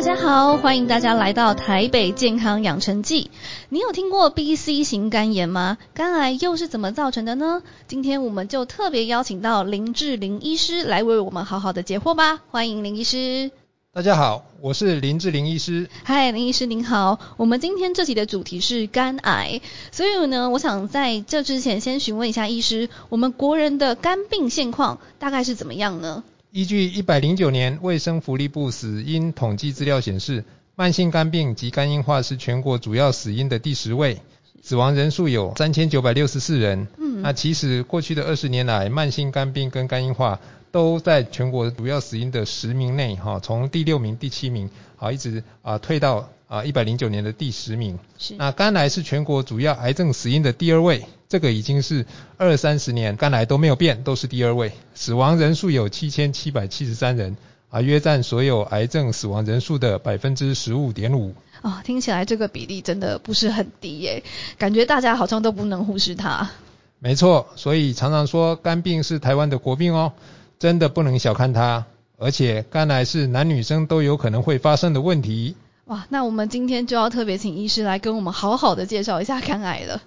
大家好，欢迎大家来到台北健康养成记。你有听过 B、C 型肝炎吗？肝癌又是怎么造成的呢？今天我们就特别邀请到林志玲医师来为我们好好的解惑吧。欢迎林医师。大家好，我是林志玲医师。嗨，林医师您好。我们今天这集的主题是肝癌，所以呢，我想在这之前先询问一下医师，我们国人的肝病现况大概是怎么样呢？依据一百零九年卫生福利部死因统计资料显示，慢性肝病及肝硬化是全国主要死因的第十位，死亡人数有三千九百六十四人。嗯，那其实过去的二十年来，慢性肝病跟肝硬化。都在全国主要死因的十名内，哈，从第六名、第七名，好，一直啊退到啊一百零九年的第十名。是。那肝癌是全国主要癌症死因的第二位，这个已经是二三十年肝癌都没有变，都是第二位。死亡人数有七千七百七十三人，啊，约占所有癌症死亡人数的百分之十五点五。哦，听起来这个比例真的不是很低耶，感觉大家好像都不能忽视它。没错，所以常常说肝病是台湾的国病哦。真的不能小看它，而且肝癌是男女生都有可能会发生的问题。哇，那我们今天就要特别请医师来跟我们好好的介绍一下肝癌了。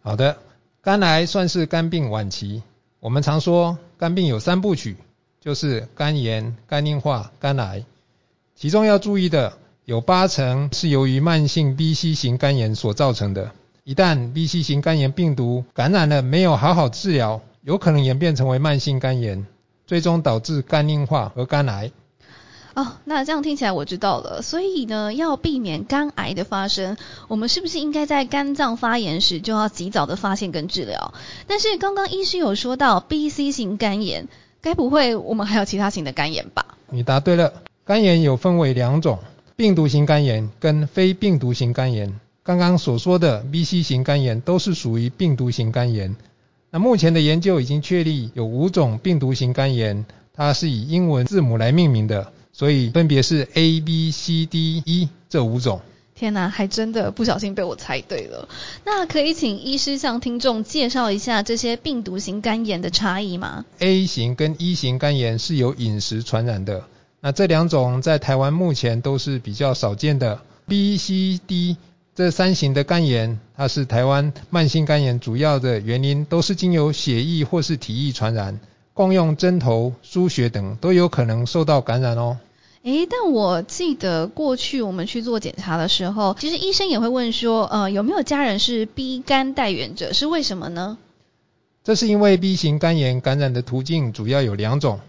好的，肝癌算是肝病晚期。我们常说肝病有三部曲，就是肝炎、肝硬化、肝癌。其中要注意的有八成是由于慢性 B、C 型肝炎所造成的。一旦 B、C 型肝炎病毒感染了，没有好好治疗，有可能演变成为慢性肝炎。最终导致肝硬化和肝癌。哦，那这样听起来我知道了。所以呢，要避免肝癌的发生，我们是不是应该在肝脏发炎时就要及早的发现跟治疗？但是刚刚医师有说到 B、C 型肝炎，该不会我们还有其他型的肝炎吧？你答对了，肝炎有分为两种，病毒型肝炎跟非病毒型肝炎。刚刚所说的 B、C 型肝炎都是属于病毒型肝炎。那目前的研究已经确立有五种病毒型肝炎，它是以英文字母来命名的，所以分别是 A、B、C、D、E 这五种。天哪，还真的不小心被我猜对了。那可以请医师向听众介绍一下这些病毒型肝炎的差异吗？A 型跟 E 型肝炎是由饮食传染的，那这两种在台湾目前都是比较少见的。B、C、D。这三型的肝炎，它是台湾慢性肝炎主要的原因，都是经由血液或是体液传染，共用针头、输血等都有可能受到感染哦。诶，但我记得过去我们去做检查的时候，其实医生也会问说，呃，有没有家人是 B 肝带源者？是为什么呢？这是因为 B 型肝炎感染的途径主要有两种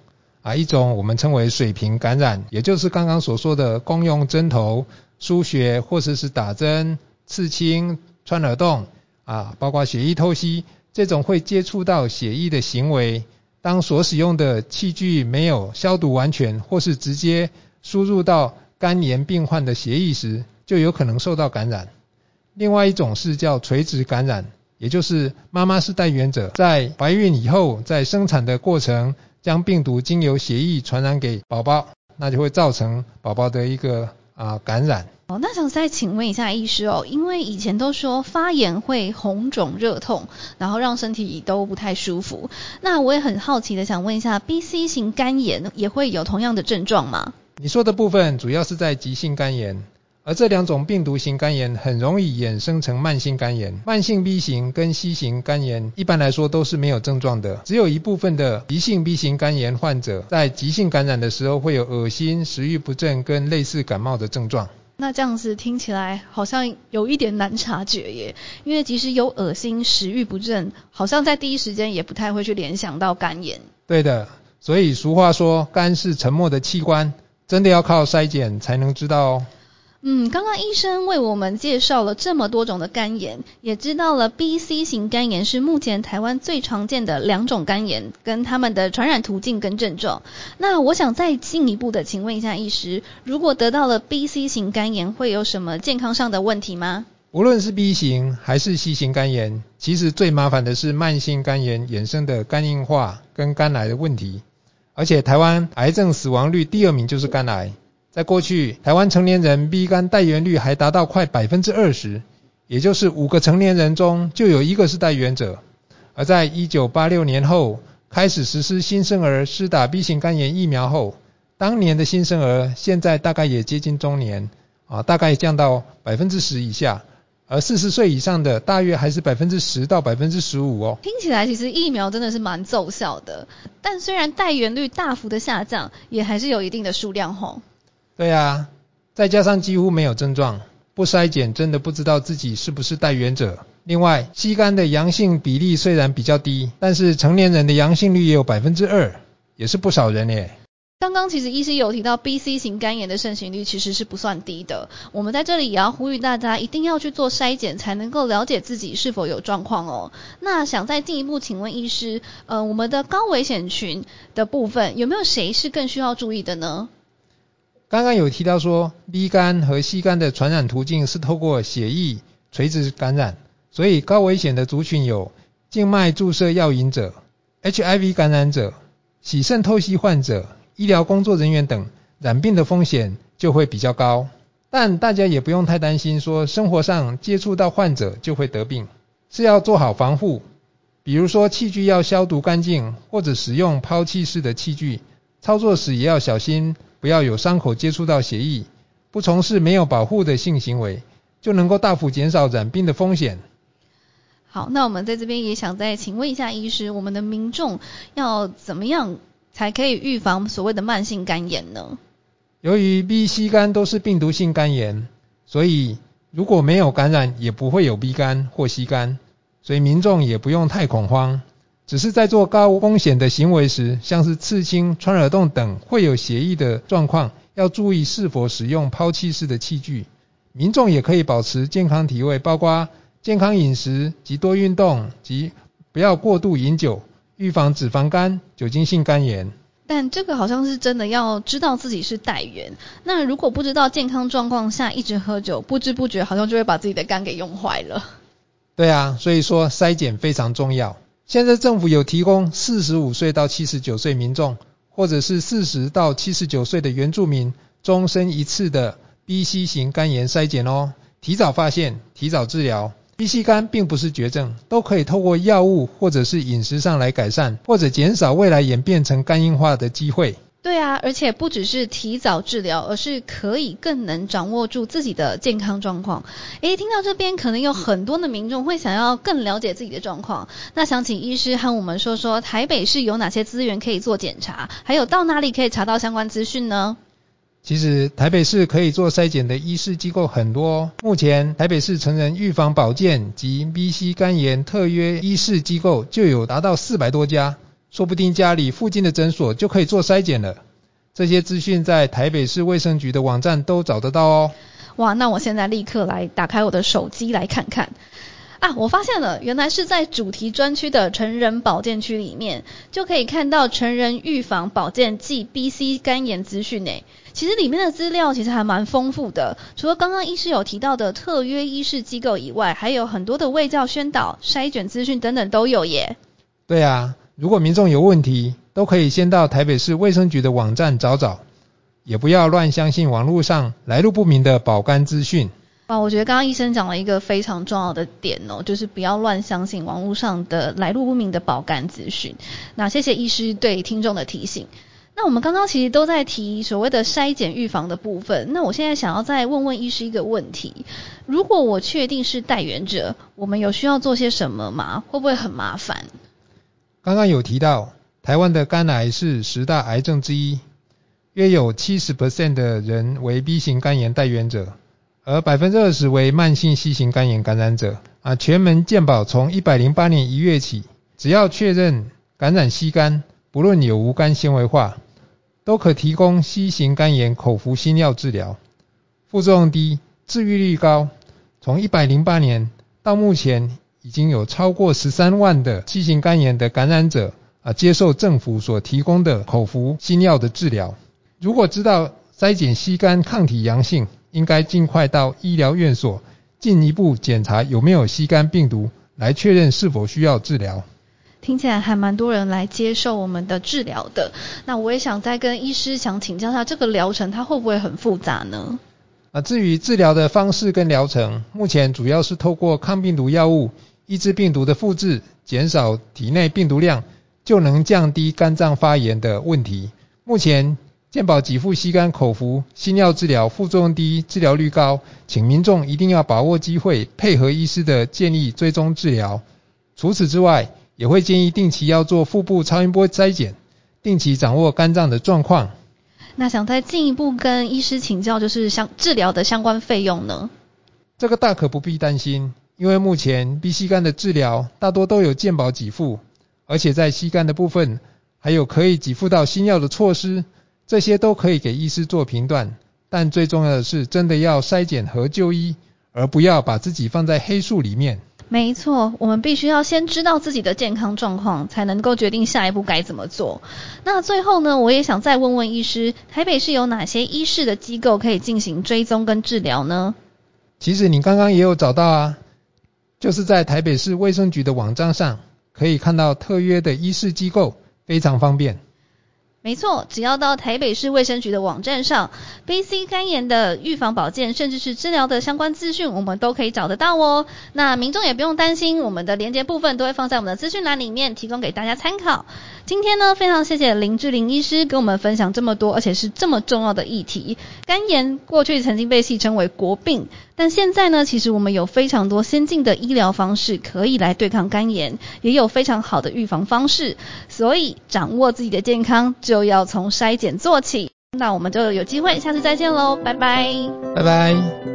啊，一种我们称为水平感染，也就是刚刚所说的共用针头。输血或者是打针、刺青、穿耳洞啊，包括血液透析这种会接触到血液的行为，当所使用的器具没有消毒完全，或是直接输入到肝炎病患的血液时，就有可能受到感染。另外一种是叫垂直感染，也就是妈妈是带源者，在怀孕以后，在生产的过程将病毒经由血液传染给宝宝，那就会造成宝宝的一个。啊，感染哦，那想再请问一下医师哦，因为以前都说发炎会红肿热痛，然后让身体都不太舒服。那我也很好奇的想问一下，B、C 型肝炎也会有同样的症状吗？你说的部分主要是在急性肝炎，而这两种病毒型肝炎很容易衍生成慢性肝炎。慢性 B 型跟 C 型肝炎一般来说都是没有症状的，只有一部分的急性 B 型肝炎患者在急性感染的时候会有恶心、食欲不振跟类似感冒的症状。那这样子听起来好像有一点难察觉耶，因为即使有恶心、食欲不振，好像在第一时间也不太会去联想到肝炎。对的，所以俗话说肝是沉默的器官。真的要靠筛检才能知道哦。嗯，刚刚医生为我们介绍了这么多种的肝炎，也知道了 B、C 型肝炎是目前台湾最常见的两种肝炎，跟他们的传染途径跟症状。那我想再进一步的请问一下医师，如果得到了 B、C 型肝炎，会有什么健康上的问题吗？无论是 B 型还是 C 型肝炎，其实最麻烦的是慢性肝炎衍生的肝硬化跟肝癌的问题。而且台湾癌症死亡率第二名就是肝癌，在过去台湾成年人 B 肝带源率还达到快百分之二十，也就是五个成年人中就有一个是带源者。而在一九八六年后开始实施新生儿施打 B 型肝炎疫苗后，当年的新生儿现在大概也接近中年啊，大概降到百分之十以下，而四十岁以上的大约还是百分之十到百分之十五哦。听起来其实疫苗真的是蛮奏效的，但虽然带源率大幅的下降，也还是有一定的数量吼。对啊，再加上几乎没有症状，不筛检真的不知道自己是不是带源者。另外，吸肝的阳性比例虽然比较低，但是成年人的阳性率也有百分之二，也是不少人耶。刚刚其实医师有提到 B、C 型肝炎的盛行率其实是不算低的。我们在这里也要呼吁大家一定要去做筛检，才能够了解自己是否有状况哦。那想再进一步请问医师，呃，我们的高危险群的部分有没有谁是更需要注意的呢？刚刚有提到说，B 肝和 C 肝的传染途径是透过血液垂直感染，所以高危险的族群有静脉注射药瘾者、HIV 感染者、洗肾透析患者、医疗工作人员等，染病的风险就会比较高。但大家也不用太担心，说生活上接触到患者就会得病，是要做好防护，比如说器具要消毒干净，或者使用抛弃式的器具，操作时也要小心。不要有伤口接触到血液，不从事没有保护的性行为，就能够大幅减少染病的风险。好，那我们在这边也想再请问一下医师，我们的民众要怎么样才可以预防所谓的慢性肝炎呢？由于 B、C 肝都是病毒性肝炎，所以如果没有感染，也不会有 B 肝或 C 肝，所以民众也不用太恐慌。只是在做高风险的行为时，像是刺青、穿耳洞等会有血液的状况，要注意是否使用抛弃式的器具。民众也可以保持健康体位，包括健康饮食及多运动，及不要过度饮酒，预防脂肪肝、酒精性肝炎。但这个好像是真的要知道自己是代源。那如果不知道健康状况下一直喝酒，不知不觉好像就会把自己的肝给用坏了。对啊，所以说筛检非常重要。现在政府有提供四十五岁到七十九岁民众，或者是四十到七十九岁的原住民，终身一次的 B、C 型肝炎筛检哦，提早发现，提早治疗。B、C 肝并不是绝症，都可以透过药物或者是饮食上来改善，或者减少未来演变成肝硬化的机会。对啊，而且不只是提早治疗，而是可以更能掌握住自己的健康状况。诶，听到这边，可能有很多的民众会想要更了解自己的状况。那想请医师和我们说说，台北市有哪些资源可以做检查，还有到哪里可以查到相关资讯呢？其实台北市可以做筛检的医师机构很多，目前台北市成人预防保健及 B、C 肝炎特约医师机构就有达到四百多家。说不定家里附近的诊所就可以做筛检了。这些资讯在台北市卫生局的网站都找得到哦。哇，那我现在立刻来打开我的手机来看看。啊，我发现了，原来是在主题专区的成人保健区里面，就可以看到成人预防保健暨 B、C 肝炎资讯诶。其实里面的资料其实还蛮丰富的，除了刚刚医师有提到的特约医师机构以外，还有很多的卫教宣导、筛检资讯等等都有耶。对啊。如果民众有问题，都可以先到台北市卫生局的网站找找，也不要乱相信网络上来路不明的保肝资讯。啊，我觉得刚刚医生讲了一个非常重要的点哦，就是不要乱相信网络上的来路不明的保肝资讯。那谢谢医师对听众的提醒。那我们刚刚其实都在提所谓的筛检预防的部分，那我现在想要再问问医师一个问题：如果我确定是带源者，我们有需要做些什么吗？会不会很麻烦？刚刚有提到，台湾的肝癌是十大癌症之一，约有七十 percent 的人为 B 型肝炎带源者，而百分之二十为慢性 C 型肝炎感染者。啊，全门健保从一百零八年一月起，只要确认感染 C 肝，不论有无肝纤维化，都可提供 C 型肝炎口服新药治疗，副作用低，治愈率高。从一百零八年到目前。已经有超过十三万的新型肝炎的感染者啊，接受政府所提供的口服新药的治疗。如果知道筛检吸肝抗体阳性，应该尽快到医疗院所进一步检查有没有吸肝病毒，来确认是否需要治疗。听起来还蛮多人来接受我们的治疗的。那我也想再跟医师想请教下，这个疗程它会不会很复杂呢？啊，至于治疗的方式跟疗程，目前主要是透过抗病毒药物。抑制病毒的复制，减少体内病毒量，就能降低肝脏发炎的问题。目前健保给付吸干口服新药治疗副作用低、治疗率高，请民众一定要把握机会，配合医师的建议追踪治疗。除此之外，也会建议定期要做腹部超音波筛检，定期掌握肝脏的状况。那想再进一步跟医师请教，就是相治疗的相关费用呢？这个大可不必担心，因为目前 B 吸肝的治疗大多都有健保给付，而且在吸肝的部分还有可以给付到新药的措施，这些都可以给医师做评断。但最重要的是，真的要筛检和就医，而不要把自己放在黑数里面。没错，我们必须要先知道自己的健康状况，才能够决定下一步该怎么做。那最后呢，我也想再问问医师，台北市有哪些医师的机构可以进行追踪跟治疗呢？其实你刚刚也有找到啊，就是在台北市卫生局的网站上可以看到特约的医师机构，非常方便。没错，只要到台北市卫生局的网站上，B、C 肝炎的预防保健，甚至是治疗的相关资讯，我们都可以找得到哦。那民众也不用担心，我们的连接部分都会放在我们的资讯栏里面，提供给大家参考。今天呢，非常谢谢林志玲医师跟我们分享这么多，而且是这么重要的议题。肝炎过去曾经被戏称为国病，但现在呢，其实我们有非常多先进的医疗方式可以来对抗肝炎，也有非常好的预防方式。所以掌握自己的健康就，都要从筛检做起。那我们就有机会下次再见喽，拜拜，拜拜。